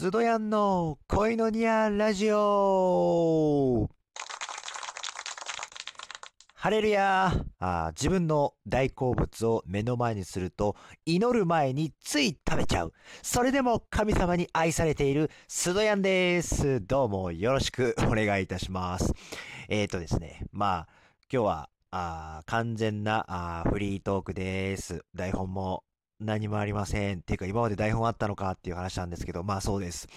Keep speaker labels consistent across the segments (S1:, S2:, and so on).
S1: スドヤンの恋のニアラジオハレルヤあ自分の大好物を目の前にすると祈る前につい食べちゃう。それでも神様に愛されているスドヤンです。どうもよろしくお願いいたします。えっ、ー、とですね、まあ今日はあ完全なあフリートークです。台本も何もありません。っていうか、今まで台本あったのかっていう話なんですけど、まあそうです。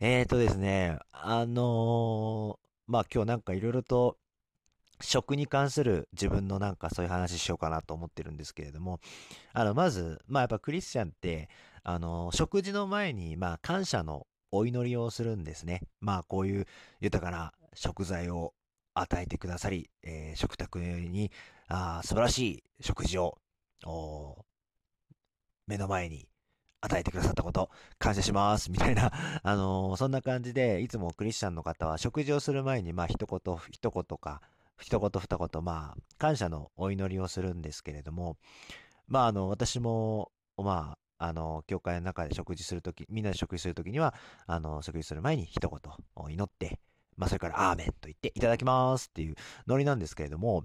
S1: えーとですね、あのー、まあ今日なんかいろいろと食に関する自分のなんかそういう話しようかなと思ってるんですけれども、あの、まず、まあやっぱクリスチャンって、あの、食事の前に、まあ感謝のお祈りをするんですね。まあこういう豊かな食材を与えてくださり、えー、食卓にあ素晴らしい食事を目の前に与えてくださったこと、感謝します、みたいな、あのー、そんな感じで、いつもクリスチャンの方は食事をする前に、まあ、一言、一言か、一言二言、まあ、感謝のお祈りをするんですけれども、まあ、あの、私も、まあ、あの、教会の中で食事するとき、みんなで食事するときには、あの、食事する前に一言を祈って、まあ、それから、アーメンと言って、いただきますっていうノリなんですけれども、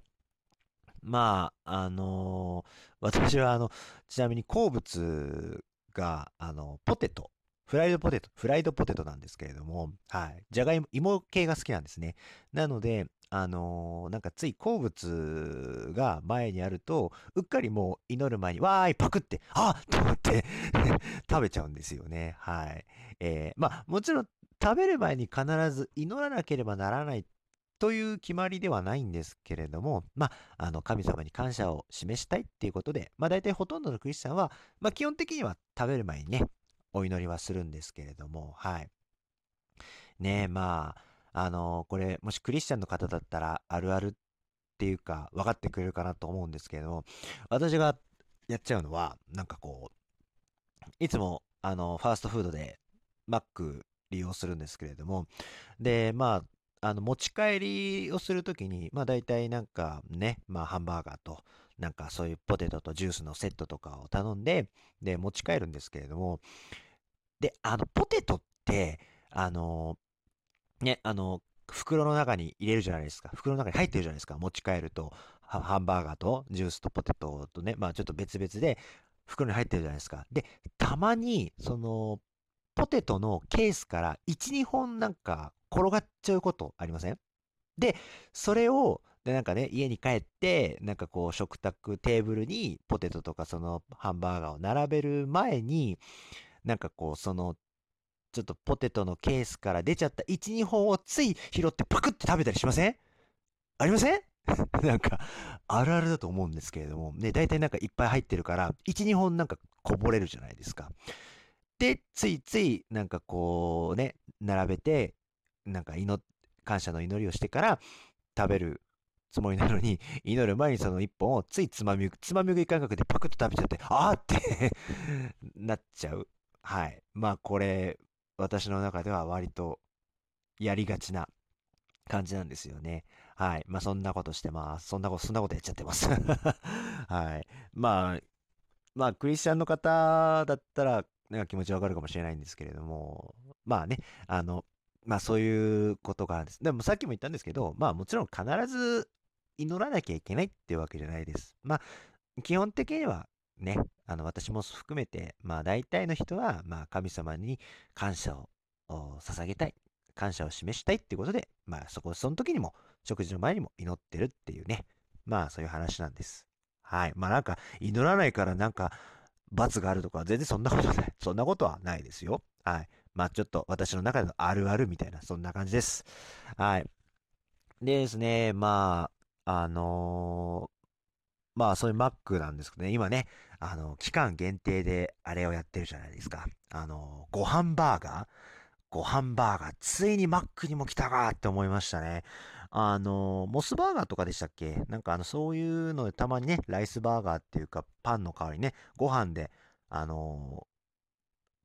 S1: まあ、あのー、私はあの、ちなみに好物が、あの、ポテト。フライドポテト、フライドポテトなんですけれども、はい。じゃがいも、芋系が好きなんですね。なので、あのー、なんかつい好物が前にあると、うっかりもう祈る前に、わーい、パクって、あっと思って 食べちゃうんですよね。はい。えー、まあ、もちろん食べる前に必ず祈らなければならないという決まりではないんですけれども、まあ、あの、神様に感謝を示したいっていうことで、まあ、大体ほとんどのクリスチャンは、まあ、基本的には食べる前にね、お祈りはするんですけれども、はい。ねえ、まあ、あの、これ、もしクリスチャンの方だったら、あるあるっていうか、分かってくれるかなと思うんですけれども、私がやっちゃうのは、なんかこう、いつも、あの、ファーストフードで、マック利用するんですけれども、で、まあ、あの、持ち帰りをするときに、まあ大体なんかね、まあハンバーガーと、なんかそういうポテトとジュースのセットとかを頼んで、で、持ち帰るんですけれども、で、あの、ポテトって、あの、ね、あの、袋の中に入れるじゃないですか。袋の中に入ってるじゃないですか。持ち帰ると、ハンバーガーとジュースとポテトとね、まあちょっと別々で袋に入ってるじゃないですか。で、たまに、その、ポテトのケースから1、2本なんか転がっちゃうことありません？で、それを、で、なんかね、家に帰って、なんかこう、食卓、テーブルにポテトとかそのハンバーガーを並べる前に、なんかこう、その、ちょっとポテトのケースから出ちゃった1、2本をつい拾ってパクって食べたりしません？ありません？なんか、あるあるだと思うんですけれども、ね、大体なんかいっぱい入ってるから、1、2本なんかこぼれるじゃないですか。で、ついついなんかこうね、並べて、なんか祈、感謝の祈りをしてから食べるつもりなのに、祈る前にその一本をついつまみ、つまみ食い感覚でパクッと食べちゃって、あーって なっちゃう。はい。まあこれ、私の中では割とやりがちな感じなんですよね。はい。まあそんなことしてます。そんなこと、そんなことやっちゃってます はい。まあ、まあクリスチャンの方だったら、なんか気持ちわかるかもしれないんですけれども、まあね、あの、まあそういうことがあるんです。でもさっきも言ったんですけど、まあもちろん必ず祈らなきゃいけないっていうわけじゃないです。まあ基本的にはね、あの私も含めて、まあ大体の人は、まあ神様に感謝を捧げたい。感謝を示したいっていうことで、まあそこ、その時にも、食事の前にも祈ってるっていうね。まあそういう話なんです。はい。まあなんか、祈らないからなんか、罰があるとか、全然そんなことない。そんなことはないですよ。はい。まあちょっと私の中でのあるあるみたいな、そんな感じです。はい。でですね、まあ、あのー、まあそういう Mac なんですけどね、今ね、あの、期間限定であれをやってるじゃないですか。あの、ご飯バーガーご飯バーガー、ついに Mac にも来たかって思いましたね。あの、モスバーガーとかでしたっけ？なんかあの、そういうのでたまにね、ライスバーガーっていうか、パンの代わりね、ご飯で、あの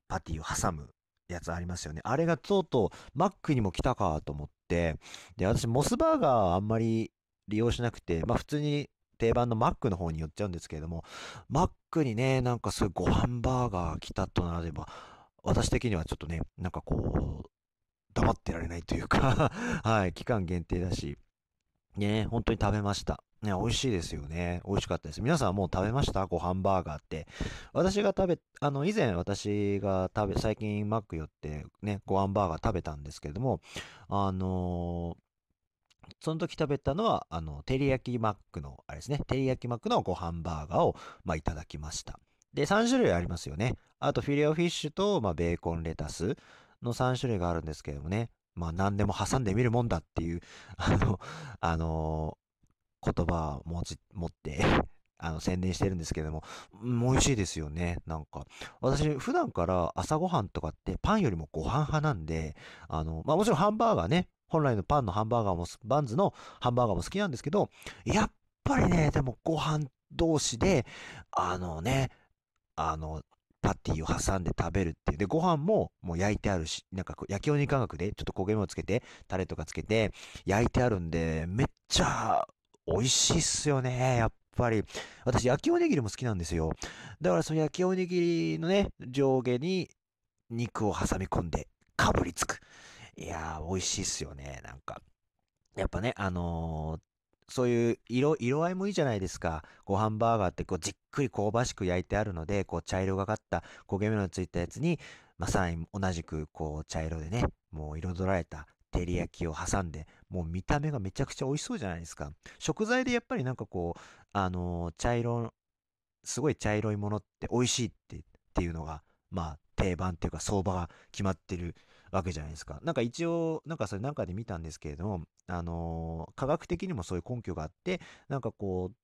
S1: パティを挟むやつありますよね。あれがとうとう Mac にも来たかと思って、で、私、モスバーガーあんまり利用しなくて、まあ普通に定番の Mac の方に寄っちゃうんですけれども、Mac にね、なんかそういうご飯バーガー来たとなれば、私的にはちょっとね、なんかこう、黙ってられないというか はい、期間限定だし、ね、本当に食べました。ね、美味しいですよね。美味しかったです。皆さんもう食べました？ご飯バーガーって。私が食べ、あの、以前私が食べ、最近マック寄ってね、ご飯バーガー食べたんですけれども、あのーその時食べたのは、あの、照り焼きマックの、あれですね、照り焼きマックのご飯バーガーを、まあ、いただきました。で、3種類ありますよね。あと、フィレオフィッシュと、まあ、ベーコンレタスの3種類があるんですけどもね。まあ、何でも挟んでみるもんだっていう、あの、あのー、言葉を持ち、持って あの、宣伝してるんですけども、美味しいですよね。なんか、私、普段から朝ごはんとかってパンよりもご飯派なんで、あの、まあもちろんハンバーガーね、本来のパンのハンバーガーも、バンズのハンバーガーも好きなんですけど、やっぱりね、でもご飯同士で、あのね、あの、ティを挟んで食べるっていう。で、ご飯ももう焼いてあるし、なんか焼きお肉感覚でちょっと焦げ目をつけて、タレとかつけて焼いてあるんで、めっちゃ美味しいっすよね。やっぱり。私、焼きおにぎりも好きなんですよ。だからその焼きおにぎりのね、上下に肉を挟み込んで、かぶりつく。いやー、美味しいっすよね、なんか。やっぱね、あのー、そういう色、色合いもいいじゃないですか。ご飯バーガーってこうじっくり香ばしく焼いてあるので、こう茶色がかった焦げ目のついたやつに、まあ、さらに同じくこう茶色でね、もう彩られた照り焼きを挟んで、もう見た目がめちゃくちゃ美味しそうじゃないですか。食材でやっぱりなんかこう、あのー、茶色、すごい茶色いものって美味しいってっていうのが、まあ定番っていうか相場が決まってるわけじゃないですか。なんか一応、なんかそれなんかで見たんですけれども、あのー、科学的にもそういう根拠があって、なんかこう、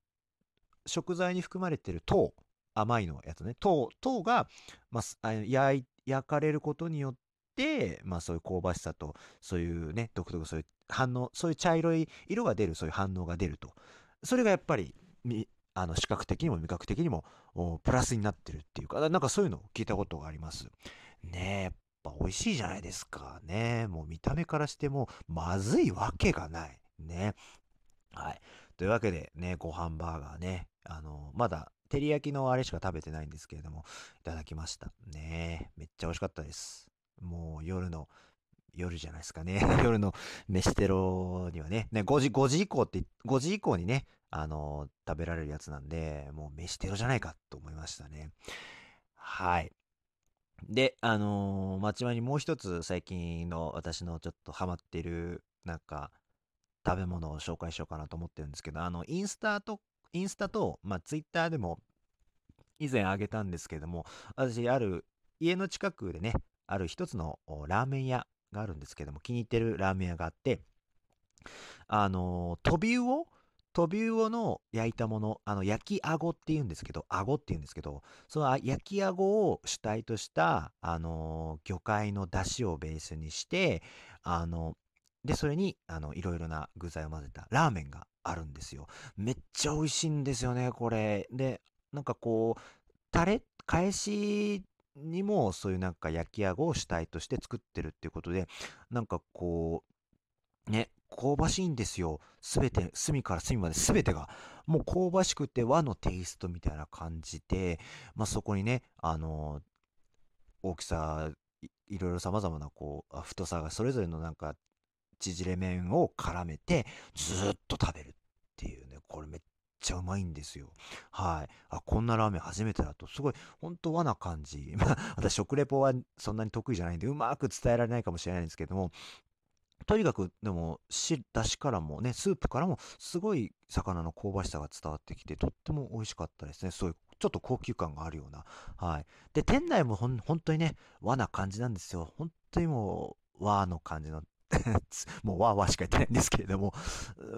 S1: 食材に含まれてる糖、甘いのやつね、糖、糖が、まあ、焼焼かれることによって、まあそういう香ばしさと、そういうね、独特そういう反応、そういう茶色い色が出る、そういう反応が出ると。それがやっぱり、あの視覚的にも味覚的にもプラスになってるっていうか、なんかそういうのを聞いたことがあります。ねえ、やっぱ美味しいじゃないですか。ねもう見た目からしてもまずいわけがない。ね。はい。というわけでね、ご飯バーガーね、あの、まだ照り焼きのあれしか食べてないんですけれども、いただきました。ねめっちゃ美味しかったです。もう夜の、夜じゃないですかね。夜の飯テロにはね、ね、5時、5時以降って、5時以降にね、あの、食べられるやつなんで、もう飯テロじゃないかと思いましたね。はい。で、あのー、町場にもう一つ最近の私のちょっとハマってる、なんか、食べ物を紹介しようかなと思ってるんですけど、あの、インスタと、インスタと、まあ、ツイッターでも以前あげたんですけども、私、ある、家の近くでね、ある一つのラーメン屋があるんですけども、気に入ってるラーメン屋があって、あのー、飛び魚トビウオの焼いたもの、あの、焼きあごって言うんですけど、あごって言うんですけど、その焼きあごを主体とした、あの、魚介の出汁をベースにして、あの、で、それに、あの、いろいろな具材を混ぜたラーメンがあるんですよ。めっちゃ美味しいんですよね、これ。で、なんかこう、タレ、返しにもそういうなんか焼きあごを主体として作ってるっていうことで、なんかこう、ね、香ばしいんですよ。すべて、隅から隅まですべてが。もう香ばしくて和のテイストみたいな感じで、まあ、そこにね、あの大きさい、いろいろ様々なこう、太さがそれぞれのなんか、縮れ麺を絡めて、ずっと食べるっていうね、これめっちゃうまいんですよ。はい。あ、こんなラーメン初めてだと、すごい、ほんと和な感じ。まあ、私食レポはそんなに得意じゃないんで、うまく伝えられないかもしれないんですけども、とにかく、でも、し、だしからもね、スープからも、すごい魚の香ばしさが伝わってきて、とっても美味しかったですね。そういう、ちょっと高級感があるような。はい。で、店内もほん、本当にね、和な感じなんですよ。本当にもう、和の感じの もうわーわーしか言ってないんですけれども、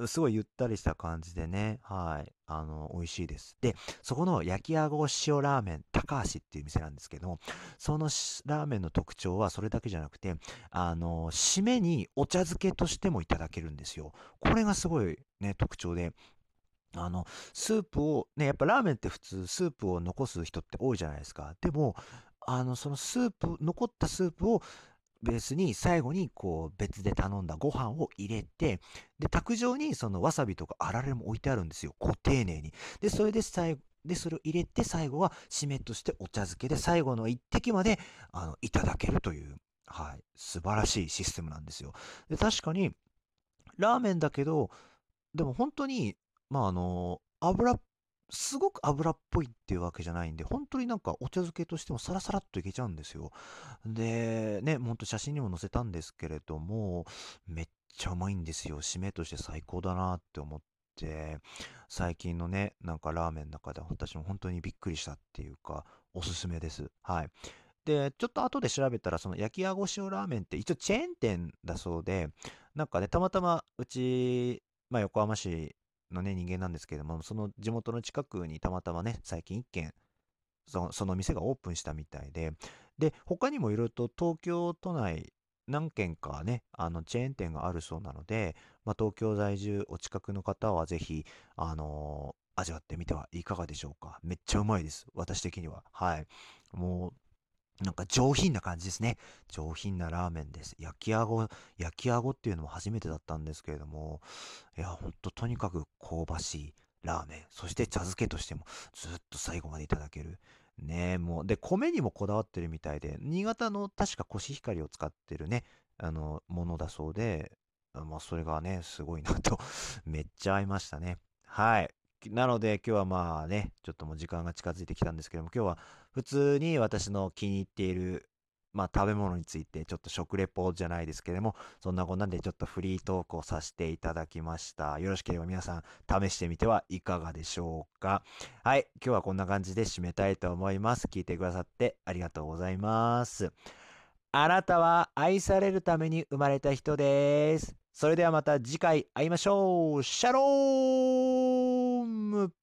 S1: すごいゆったりした感じでね、はい、あの、美味しいです。で、そこの焼きあご塩ラーメン、高橋っていう店なんですけどそのラーメンの特徴はそれだけじゃなくて、あの、締めにお茶漬けとしてもいただけるんですよ。これがすごいね、特徴で、あの、スープを、ね、やっぱラーメンって普通スープを残す人って多いじゃないですか。でも、あの、そのスープ、残ったスープをベースに最後にこう別で頼んだご飯を入れて、で、卓上にそのわさびとかあられも置いてあるんですよ。こう丁寧に。で、それで最後、で、それを入れて最後は締めとしてお茶漬けで最後の一滴まであのいただけるという、はい、素晴らしいシステムなんですよ。で、確かに、ラーメンだけど、でも本当に、まああの、油、すごく油っぽいっていうわけじゃないんで、本当になんかお茶漬けとしてもサラサラっといけちゃうんですよ。で、ね、ほんと写真にも載せたんですけれども、めっちゃうまいんですよ。締めとして最高だなって思って、最近のね、なんかラーメンの中で私も本当にびっくりしたっていうか、おすすめです。はい。で、ちょっと後で調べたら、その焼きあご塩ラーメンって一応チェーン店だそうで、なんかね、たまたまうち、まあ横浜市のね、人間なんですけれども、その地元の近くにたまたまね、最近一軒、そのその店がオープンしたみたいで、で、他にもいろいろと東京都内何軒かね、あのチェーン店があるそうなので、まあ、東京在住お近くの方はぜひ、あのー、味わってみてはいかがでしょうか。めっちゃうまいです。私的には。はい。もう、なんか上品な感じですね。上品なラーメンです。焼きあご、焼きあごっていうのも初めてだったんですけれども、いや、ほんととにかく香ばしいラーメン。そして茶漬けとしてもずっと最後までいただける。ねもう、で、米にもこだわってるみたいで、新潟の確かコシヒカリを使ってるね、あの、ものだそうで、まあ、それがね、すごいなと めっちゃ合いましたね。はい。なので今日はまあね、ちょっともう時間が近づいてきたんですけども、今日は普通に私の気に入っている、まあ食べ物についてちょっと食レポじゃないですけども、そんなこんなんでちょっとフリートークをさせていただきました。よろしければ皆さん試してみてはいかがでしょうか。はい、今日はこんな感じで締めたいと思います。聞いてくださってありがとうございます。あなたは愛されるために生まれた人です。それではまた次回会いましょう。シャローム